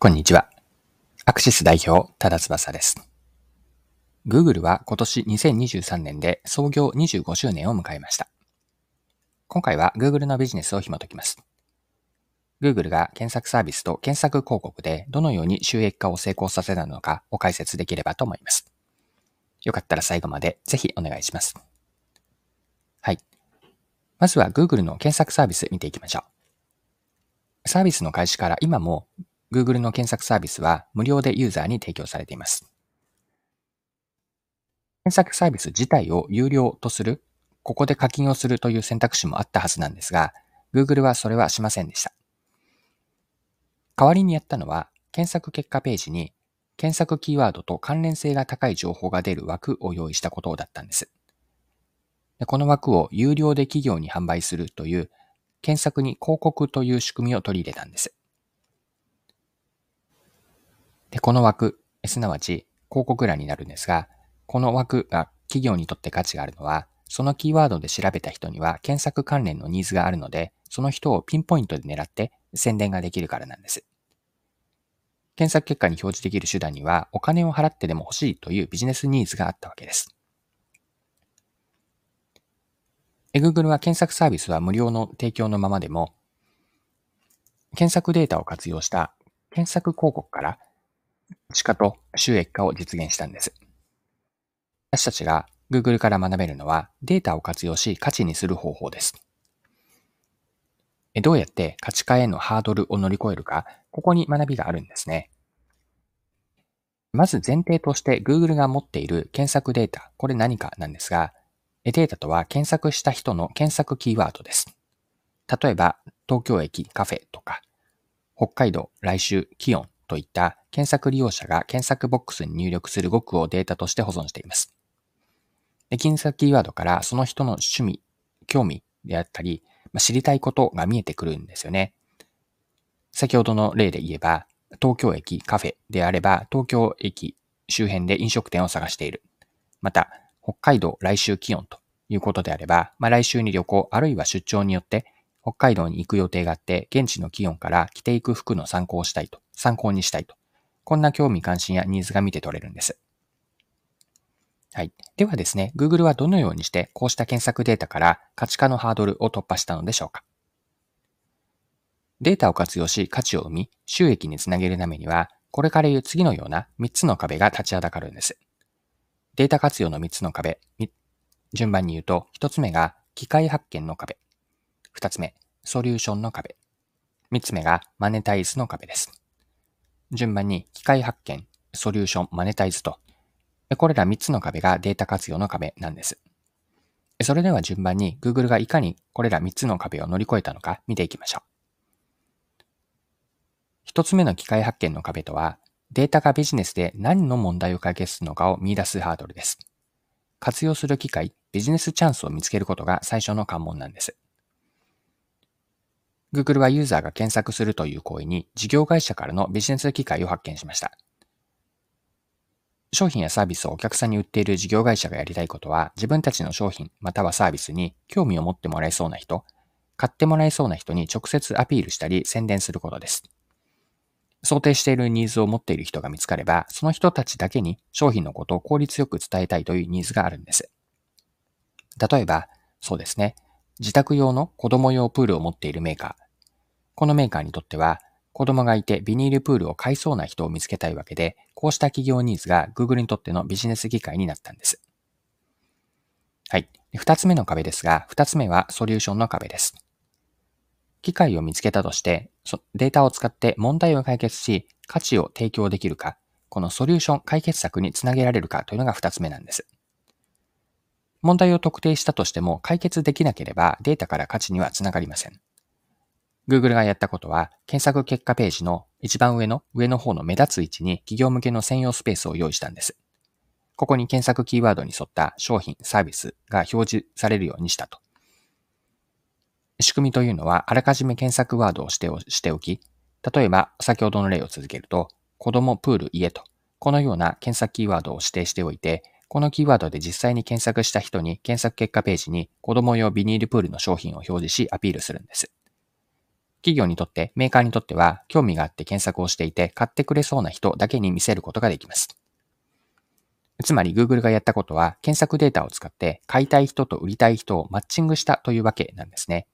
こんにちは。アクシス代表、多田翼です。Google は今年2023年で創業25周年を迎えました。今回は Google のビジネスを紐解きます。Google が検索サービスと検索広告でどのように収益化を成功させたのかを解説できればと思います。よかったら最後までぜひお願いします。はい。まずは Google の検索サービス見ていきましょう。サービスの開始から今も Google の検索サービスは無料でユーザーに提供されています。検索サービス自体を有料とする、ここで課金をするという選択肢もあったはずなんですが、Google はそれはしませんでした。代わりにやったのは、検索結果ページに検索キーワードと関連性が高い情報が出る枠を用意したことだったんです。この枠を有料で企業に販売するという検索に広告という仕組みを取り入れたんです。で、この枠、すなわち広告欄になるんですが、この枠が企業にとって価値があるのは、そのキーワードで調べた人には検索関連のニーズがあるので、その人をピンポイントで狙って宣伝ができるからなんです。検索結果に表示できる手段にはお金を払ってでも欲しいというビジネスニーズがあったわけです。Google は検索サービスは無料の提供のままでも、検索データを活用した検索広告から地価と収益化を実現したんです。私たちが Google から学べるのはデータを活用し価値にする方法です。どうやって価値化へのハードルを乗り越えるか、ここに学びがあるんですね。まず前提として Google が持っている検索データ、これ何かなんですが、データとは検索した人の検索キーワードです。例えば、東京駅カフェとか、北海道来週気温といった検索利用者が検索ボックスに入力する語句をデータとして保存しています。で検索キーワードからその人の趣味、興味であったり、まあ、知りたいことが見えてくるんですよね。先ほどの例で言えば、東京駅カフェであれば、東京駅周辺で飲食店を探している。また、北海道来週気温ということであれば、まあ、来週に旅行あるいは出張によって北海道に行く予定があって、現地の気温から着ていく服の参考をしたいと、参考にしたいと。こんな興味関心やニーズが見て取れるんです。はい。ではですね、Google はどのようにしてこうした検索データから価値化のハードルを突破したのでしょうかデータを活用し価値を生み、収益につなげるためには、これから言う次のような3つの壁が立ちはだかるんです。データ活用の3つの壁、順番に言うと、1つ目が機械発見の壁。二つ目、ソリューションの壁。三つ目がマネタイズの壁です。順番に機械発見、ソリューション、マネタイズと、これら三つの壁がデータ活用の壁なんです。それでは順番に Google がいかにこれら三つの壁を乗り越えたのか見ていきましょう。一つ目の機械発見の壁とは、データがビジネスで何の問題を解決するのかを見出すハードルです。活用する機会、ビジネスチャンスを見つけることが最初の関門なんです。Google はユーザーが検索するという行為に事業会社からのビジネス機会を発見しました。商品やサービスをお客さんに売っている事業会社がやりたいことは、自分たちの商品またはサービスに興味を持ってもらえそうな人、買ってもらえそうな人に直接アピールしたり宣伝することです。想定しているニーズを持っている人が見つかれば、その人たちだけに商品のことを効率よく伝えたいというニーズがあるんです。例えば、そうですね。自宅用の子供用プールを持っているメーカー。このメーカーにとっては、子供がいてビニールプールを買いそうな人を見つけたいわけで、こうした企業ニーズが Google にとってのビジネス機会になったんです。はい。二つ目の壁ですが、二つ目はソリューションの壁です。機械を見つけたとして、データを使って問題を解決し、価値を提供できるか、このソリューション解決策につなげられるかというのが二つ目なんです。問題を特定したとしても解決できなければデータから価値にはつながりません。Google がやったことは、検索結果ページの一番上の上の方の目立つ位置に企業向けの専用スペースを用意したんです。ここに検索キーワードに沿った商品、サービスが表示されるようにしたと。仕組みというのは、あらかじめ検索ワードをしてしておき、例えば先ほどの例を続けると、子供、プール、家と、このような検索キーワードを指定しておいて、このキーワードで実際に検索した人に検索結果ページに子供用ビニールプールの商品を表示しアピールするんです。企業にとって、メーカーにとっては、興味があって検索をしていて、買ってくれそうな人だけに見せることができます。つまり Google がやったことは、検索データを使って買いたい人と売りたい人をマッチングしたというわけなんですね。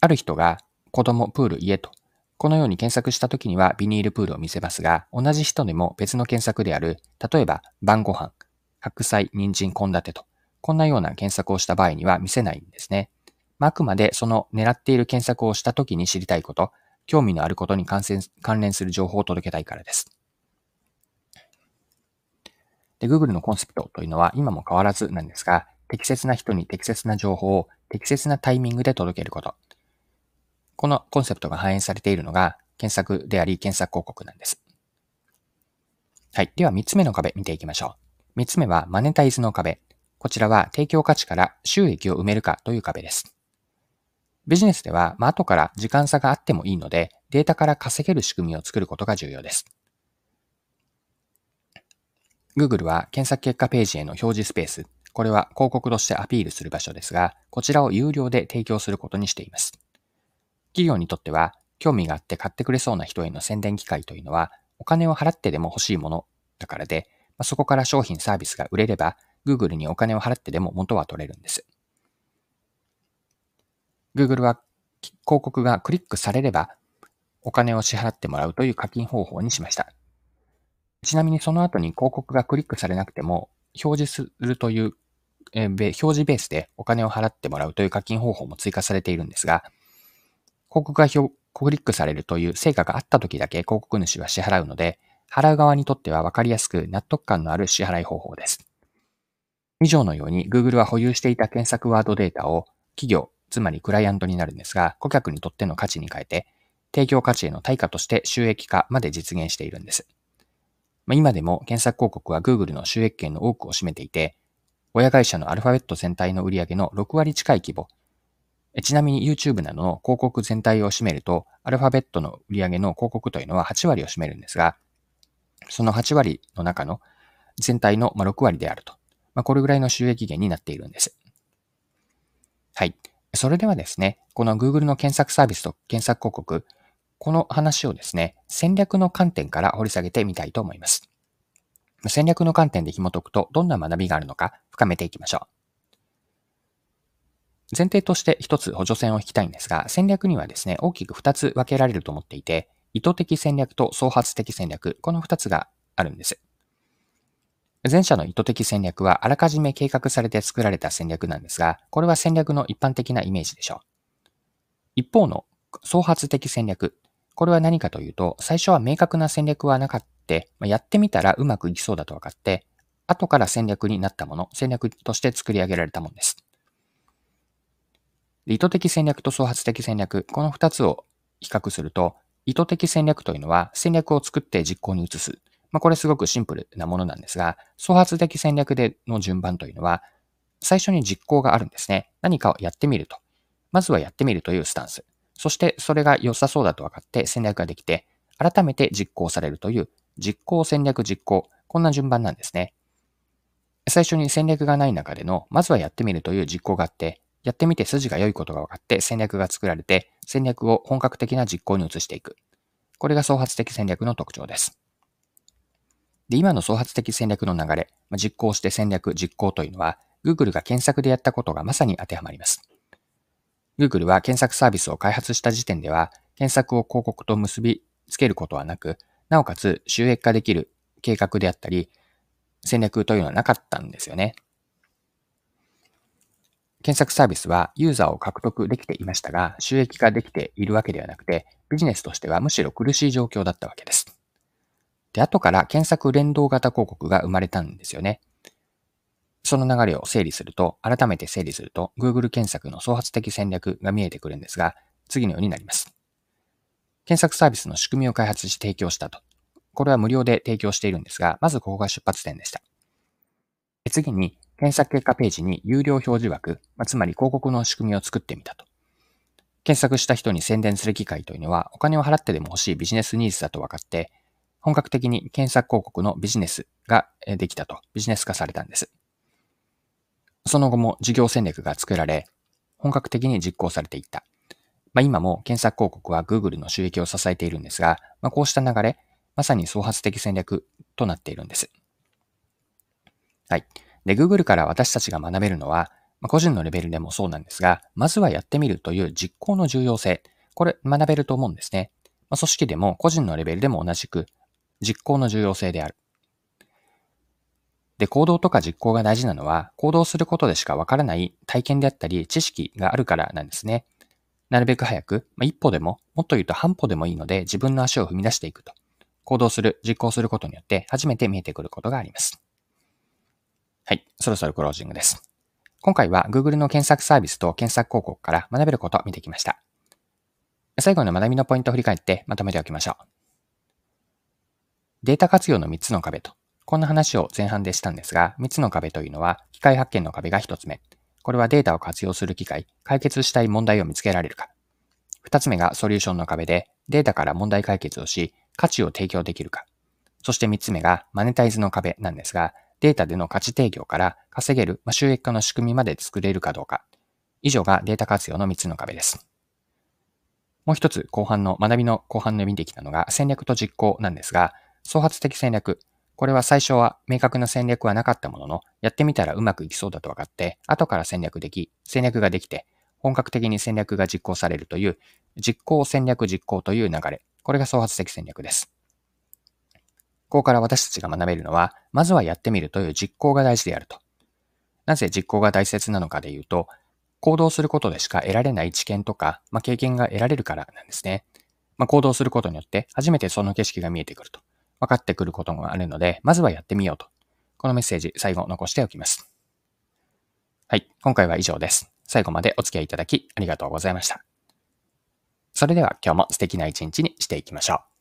ある人が子供、プール、家と、このように検索した時にはビニールプールを見せますが、同じ人でも別の検索である、例えば晩ご飯、白菜、人参、献立と、こんなような検索をした場合には見せないんですね。あくまでその狙っている検索をした時に知りたいこと、興味のあることに関連する情報を届けたいからです。で、Google のコンセプトというのは今も変わらずなんですが、適切な人に適切な情報を適切なタイミングで届けること。このコンセプトが反映されているのが検索であり検索広告なんです。はい。では3つ目の壁見ていきましょう。3つ目はマネタイズの壁。こちらは提供価値から収益を埋めるかという壁です。ビジネスでは、まあ、後から時間差があってもいいので、データから稼げる仕組みを作ることが重要です。Google は検索結果ページへの表示スペース、これは広告としてアピールする場所ですが、こちらを有料で提供することにしています。企業にとっては、興味があって買ってくれそうな人への宣伝機会というのは、お金を払ってでも欲しいものだからで、まあ、そこから商品サービスが売れれば、Google にお金を払ってでも元は取れるんです。Google は広告がクリックされれば、お金を支払ってもらうという課金方法にしました。ちなみにその後に広告がクリックされなくても、表示するという、えー、表示ベースでお金を払ってもらうという課金方法も追加されているんですが、広告がクリックされるという成果があった時だけ広告主は支払うので、払う側にとっては分かりやすく納得感のある支払い方法です。以上のように Google は保有していた検索ワードデータを企業、つまりクライアントになるんですが、顧客にとっての価値に変えて、提供価値への対価として収益化まで実現しているんです。まあ、今でも検索広告は Google の収益権の多くを占めていて、親会社のアルファベット全体の売り上げの6割近い規模。ちなみに YouTube などの広告全体を占めると、アルファベットの売り上げの広告というのは8割を占めるんですが、その8割の中の全体の6割であると。まあ、これぐらいの収益源になっているんです。はい。それではですね、この Google の検索サービスと検索広告、この話をですね、戦略の観点から掘り下げてみたいと思います。戦略の観点で紐解くとどんな学びがあるのか深めていきましょう。前提として一つ補助線を引きたいんですが、戦略にはですね、大きく二つ分けられると思っていて、意図的戦略と創発的戦略、この二つがあるんです。前者の意図的戦略はあらかじめ計画されて作られた戦略なんですが、これは戦略の一般的なイメージでしょう。一方の創発的戦略、これは何かというと、最初は明確な戦略はなかった、まやってみたらうまくいきそうだと分かって、後から戦略になったもの、戦略として作り上げられたものです。意図的戦略と創発的戦略、この二つを比較すると、意図的戦略というのは戦略を作って実行に移す。まあ、これすごくシンプルなものなんですが、創発的戦略での順番というのは、最初に実行があるんですね。何かをやってみると。まずはやってみるというスタンス。そしてそれが良さそうだと分かって戦略ができて、改めて実行されるという実行戦略実行、こんな順番なんですね。最初に戦略がない中での、まずはやってみるという実行があって、やってみて筋が良いことが分かって戦略が作られて、戦略を本格的な実行に移していく。これが創発的戦略の特徴です。で、今の創発的戦略の流れ、実行して戦略、実行というのは、Google が検索でやったことがまさに当てはまります。Google は検索サービスを開発した時点では、検索を広告と結びつけることはなく、なおかつ収益化できる計画であったり、戦略というのはなかったんですよね。検索サービスはユーザーを獲得できていましたが、収益化できているわけではなくて、ビジネスとしてはむしろ苦しい状況だったわけです。で、後から検索連動型広告が生まれたんですよね。その流れを整理すると、改めて整理すると、Google 検索の創発的戦略が見えてくるんですが、次のようになります。検索サービスの仕組みを開発し提供したと。これは無料で提供しているんですが、まずここが出発点でした。次に、検索結果ページに有料表示枠、まつまり広告の仕組みを作ってみたと。検索した人に宣伝する機会というのは、お金を払ってでも欲しいビジネスニーズだと分かって、本格的に検索広告のビジネスができたと、ビジネス化されたんです。その後も事業戦略が作られ、本格的に実行されていった。まあ、今も検索広告は Google の収益を支えているんですが、まあ、こうした流れ、まさに創発的戦略となっているんです。はい。で、Google から私たちが学べるのは、ま、個人のレベルでもそうなんですが、まずはやってみるという実行の重要性、これ学べると思うんですね。ま、組織でも個人のレベルでも同じく実行の重要性である。で、行動とか実行が大事なのは、行動することでしかわからない体験であったり、知識があるからなんですね。なるべく早く、まあ、一歩でも、もっと言うと半歩でもいいので、自分の足を踏み出していくと。行動する、実行することによって、初めて見えてくることがあります。はい、そろそろクロージングです。今回は Google の検索サービスと検索広告から学べることを見てきました。最後の学びのポイントを振り返ってまとめておきましょう。データ活用の3つの壁と、こんな話を前半でしたんですが、3つの壁というのは、機械発見の壁が1つ目。これはデータを活用する機会、解決したい問題を見つけられるか。2つ目がソリューションの壁で、データから問題解決をし、価値を提供できるか。そして3つ目がマネタイズの壁なんですが、データでの価値提供から稼げる、ま収益化の仕組みまで作れるかどうか。以上がデータ活用の3つの壁です。もう一つ後半の学びの後半で見てきたのが戦略と実行なんですが、創発的戦略。これは最初は明確な戦略はなかったものの、やってみたらうまくいきそうだと分かって、後から戦略でき、戦略ができて、本格的に戦略が実行されるという、実行戦略実行という流れ。これが創発的戦略です。ここから私たちが学べるのは、まずはやってみるという実行が大事であると。なぜ実行が大切なのかで言うと、行動することでしか得られない知見とか、まあ、経験が得られるからなんですね。まあ、行動することによって初めてその景色が見えてくると。分かってくることがあるので、まずはやってみようと。このメッセージ最後残しておきます。はい。今回は以上です。最後までお付き合いいただきありがとうございました。それでは今日も素敵な一日にしていきましょう。